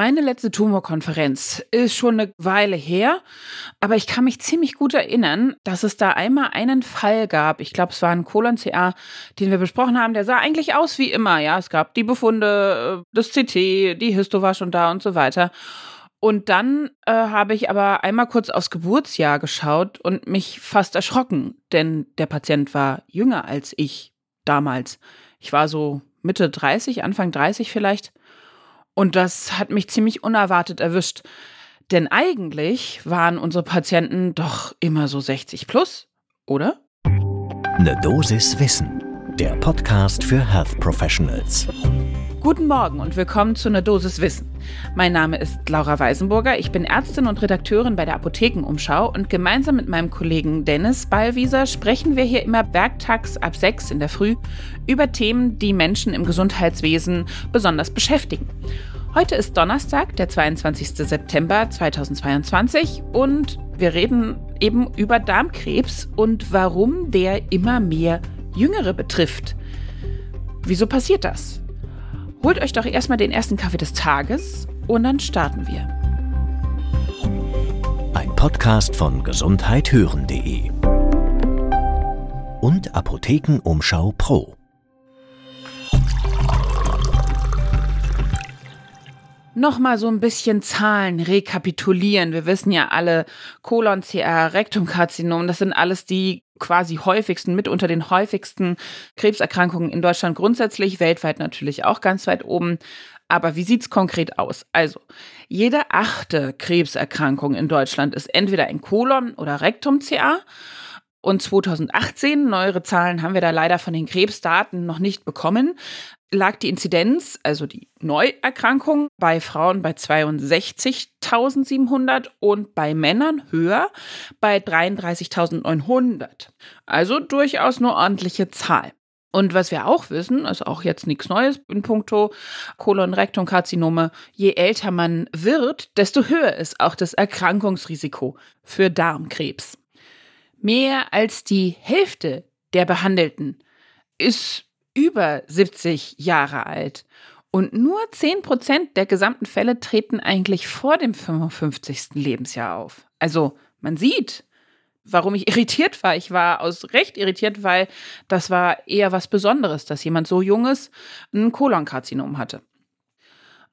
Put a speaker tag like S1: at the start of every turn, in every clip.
S1: Meine letzte Tumorkonferenz ist schon eine Weile her, aber ich kann mich ziemlich gut erinnern, dass es da einmal einen Fall gab. Ich glaube, es war ein Colon-CA, den wir besprochen haben. Der sah eigentlich aus wie immer. Ja, es gab die Befunde, äh, das CT, die Histo war schon da und so weiter. Und dann äh, habe ich aber einmal kurz aufs Geburtsjahr geschaut und mich fast erschrocken, denn der Patient war jünger als ich damals. Ich war so Mitte 30, Anfang 30 vielleicht. Und das hat mich ziemlich unerwartet erwischt. Denn eigentlich waren unsere Patienten doch immer so 60 plus, oder?
S2: Ne Dosis Wissen, der Podcast für Health Professionals.
S1: Guten Morgen und willkommen zu Ne Dosis Wissen. Mein Name ist Laura Weisenburger, ich bin Ärztin und Redakteurin bei der Apothekenumschau und gemeinsam mit meinem Kollegen Dennis Ballwieser sprechen wir hier immer werktags ab 6 in der Früh über Themen, die Menschen im Gesundheitswesen besonders beschäftigen. Heute ist Donnerstag, der 22. September 2022 und wir reden eben über Darmkrebs und warum der immer mehr Jüngere betrifft. Wieso passiert das? Holt euch doch erstmal den ersten Kaffee des Tages und dann starten wir.
S2: Ein Podcast von gesundheithören.de und Apothekenumschau Pro.
S1: Nochmal so ein bisschen Zahlen rekapitulieren. Wir wissen ja alle, Kolon-CR, Rektumkarzinom, das sind alles die quasi häufigsten, mit unter den häufigsten Krebserkrankungen in Deutschland grundsätzlich, weltweit natürlich auch ganz weit oben. Aber wie sieht's konkret aus? Also, jede achte Krebserkrankung in Deutschland ist entweder ein Kolon- oder Rektum-CA. Und 2018, neuere Zahlen haben wir da leider von den Krebsdaten noch nicht bekommen, lag die Inzidenz, also die Neuerkrankung, bei Frauen bei 62.700 und bei Männern höher bei 33.900. Also durchaus eine ordentliche Zahl. Und was wir auch wissen, ist auch jetzt nichts Neues in puncto Kolonrektumkarzinome, je älter man wird, desto höher ist auch das Erkrankungsrisiko für Darmkrebs. Mehr als die Hälfte der Behandelten ist über 70 Jahre alt. Und nur 10 Prozent der gesamten Fälle treten eigentlich vor dem 55. Lebensjahr auf. Also man sieht, warum ich irritiert war. Ich war aus Recht irritiert, weil das war eher was Besonderes, dass jemand so junges ein Kolonkarzinom hatte.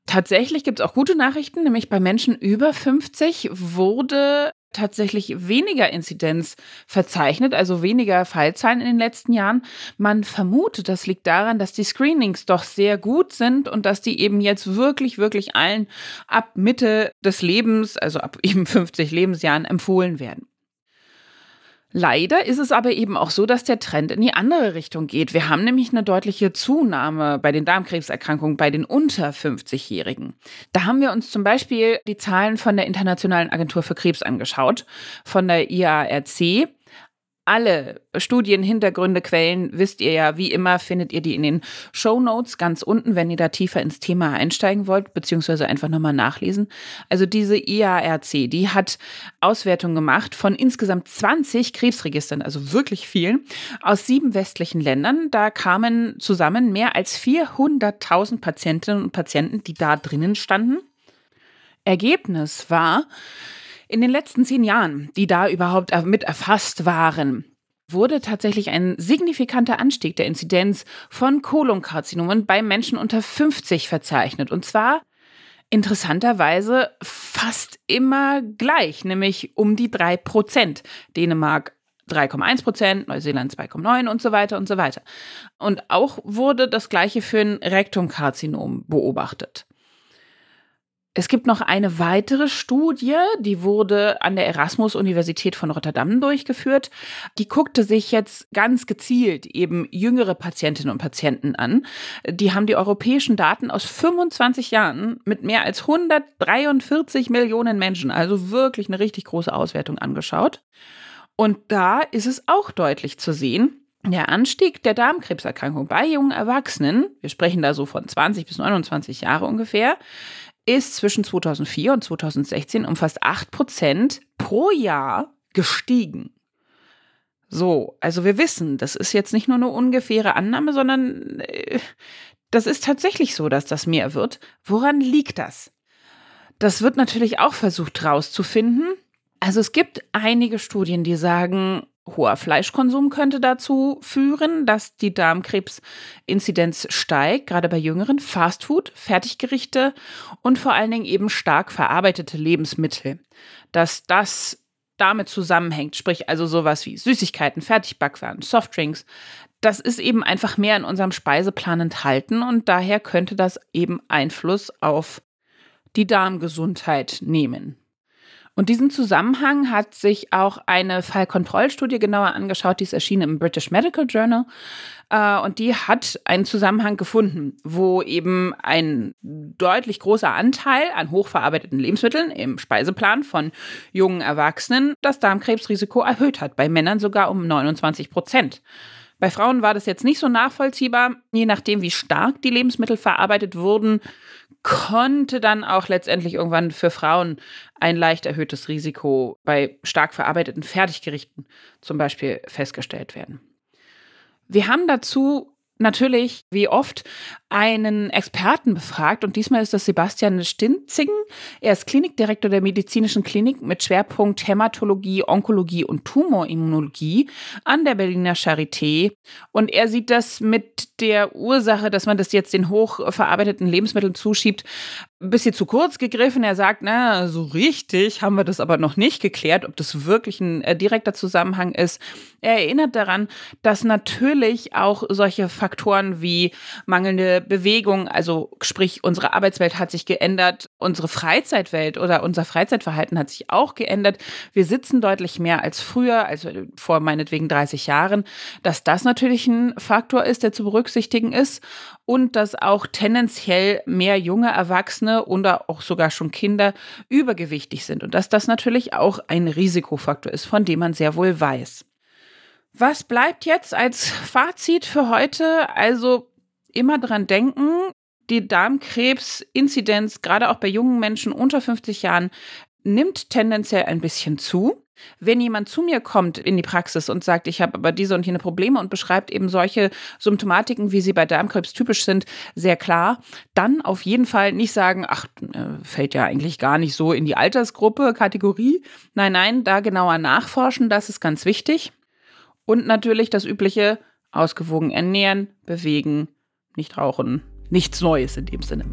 S1: Tatsächlich gibt es auch gute Nachrichten, nämlich bei Menschen über 50 wurde tatsächlich weniger Inzidenz verzeichnet, also weniger Fallzahlen in den letzten Jahren. Man vermutet, das liegt daran, dass die Screenings doch sehr gut sind und dass die eben jetzt wirklich, wirklich allen ab Mitte des Lebens, also ab eben 50 Lebensjahren empfohlen werden. Leider ist es aber eben auch so, dass der Trend in die andere Richtung geht. Wir haben nämlich eine deutliche Zunahme bei den Darmkrebserkrankungen bei den unter 50-Jährigen. Da haben wir uns zum Beispiel die Zahlen von der Internationalen Agentur für Krebs angeschaut, von der IARC alle Studien, Hintergründe, Quellen, wisst ihr ja, wie immer findet ihr die in den Show Notes ganz unten, wenn ihr da tiefer ins Thema einsteigen wollt, beziehungsweise einfach nochmal nachlesen. Also diese IARC, die hat Auswertungen gemacht von insgesamt 20 Krebsregistern, also wirklich vielen, aus sieben westlichen Ländern. Da kamen zusammen mehr als 400.000 Patientinnen und Patienten, die da drinnen standen. Ergebnis war, in den letzten zehn Jahren, die da überhaupt mit erfasst waren, wurde tatsächlich ein signifikanter Anstieg der Inzidenz von Kolonkarzinomen bei Menschen unter 50 verzeichnet. Und zwar interessanterweise fast immer gleich, nämlich um die drei Prozent. Dänemark 3,1 Prozent, Neuseeland 2,9 und so weiter und so weiter. Und auch wurde das gleiche für ein Rektumkarzinom beobachtet. Es gibt noch eine weitere Studie, die wurde an der Erasmus-Universität von Rotterdam durchgeführt. Die guckte sich jetzt ganz gezielt eben jüngere Patientinnen und Patienten an. Die haben die europäischen Daten aus 25 Jahren mit mehr als 143 Millionen Menschen, also wirklich eine richtig große Auswertung angeschaut. Und da ist es auch deutlich zu sehen, der Anstieg der Darmkrebserkrankung bei jungen Erwachsenen, wir sprechen da so von 20 bis 29 Jahre ungefähr, ist zwischen 2004 und 2016 um fast 8 Prozent pro Jahr gestiegen. So, also wir wissen, das ist jetzt nicht nur eine ungefähre Annahme, sondern äh, das ist tatsächlich so, dass das mehr wird. Woran liegt das? Das wird natürlich auch versucht herauszufinden. Also es gibt einige Studien, die sagen, hoher Fleischkonsum könnte dazu führen, dass die Darmkrebsinzidenz steigt, gerade bei Jüngeren. Fastfood, Fertiggerichte und vor allen Dingen eben stark verarbeitete Lebensmittel. Dass das damit zusammenhängt, sprich also sowas wie Süßigkeiten, Fertigbackwaren, Softdrinks, das ist eben einfach mehr in unserem Speiseplan enthalten und daher könnte das eben Einfluss auf die Darmgesundheit nehmen. Und diesen Zusammenhang hat sich auch eine Fallkontrollstudie genauer angeschaut, die ist erschienen im British Medical Journal. Äh, und die hat einen Zusammenhang gefunden, wo eben ein deutlich großer Anteil an hochverarbeiteten Lebensmitteln im Speiseplan von jungen Erwachsenen das Darmkrebsrisiko erhöht hat, bei Männern sogar um 29 Prozent. Bei Frauen war das jetzt nicht so nachvollziehbar. Je nachdem, wie stark die Lebensmittel verarbeitet wurden, konnte dann auch letztendlich irgendwann für Frauen ein leicht erhöhtes Risiko bei stark verarbeiteten Fertiggerichten zum Beispiel festgestellt werden. Wir haben dazu natürlich, wie oft, einen Experten befragt und diesmal ist das Sebastian Stinzigen. Er ist Klinikdirektor der medizinischen Klinik mit Schwerpunkt Hämatologie, Onkologie und Tumorimmunologie an der Berliner Charité und er sieht das mit der Ursache, dass man das jetzt den hochverarbeiteten Lebensmitteln zuschiebt, ein bisschen zu kurz gegriffen. Er sagt, na, so richtig haben wir das aber noch nicht geklärt, ob das wirklich ein äh, direkter Zusammenhang ist. Er erinnert daran, dass natürlich auch solche Faktoren wie mangelnde Bewegung, also sprich, unsere Arbeitswelt hat sich geändert, unsere Freizeitwelt oder unser Freizeitverhalten hat sich auch geändert. Wir sitzen deutlich mehr als früher, also vor meinetwegen 30 Jahren, dass das natürlich ein Faktor ist, der zu berücksichtigen ist und dass auch tendenziell mehr junge Erwachsene oder auch sogar schon Kinder übergewichtig sind und dass das natürlich auch ein Risikofaktor ist, von dem man sehr wohl weiß. Was bleibt jetzt als Fazit für heute? Also immer dran denken, die Darmkrebsinzidenz, gerade auch bei jungen Menschen unter 50 Jahren, nimmt tendenziell ein bisschen zu. Wenn jemand zu mir kommt in die Praxis und sagt, ich habe aber diese und jene Probleme und beschreibt eben solche Symptomatiken, wie sie bei Darmkrebs typisch sind, sehr klar, dann auf jeden Fall nicht sagen, ach, äh, fällt ja eigentlich gar nicht so in die Altersgruppe, Kategorie. Nein, nein, da genauer nachforschen, das ist ganz wichtig. Und natürlich das übliche, ausgewogen ernähren, bewegen, nicht rauchen. Nichts Neues in dem Sinne.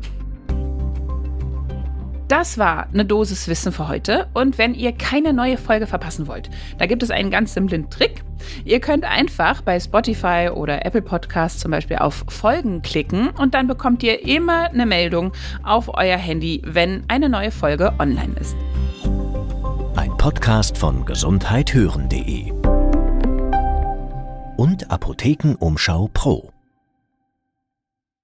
S1: Das war eine Dosis Wissen für heute. Und wenn ihr keine neue Folge verpassen wollt, da gibt es einen ganz simplen Trick. Ihr könnt einfach bei Spotify oder Apple Podcasts zum Beispiel auf Folgen klicken und dann bekommt ihr immer eine Meldung auf euer Handy, wenn eine neue Folge online ist.
S2: Ein Podcast von gesundheithören.de und Apothekenumschau Pro.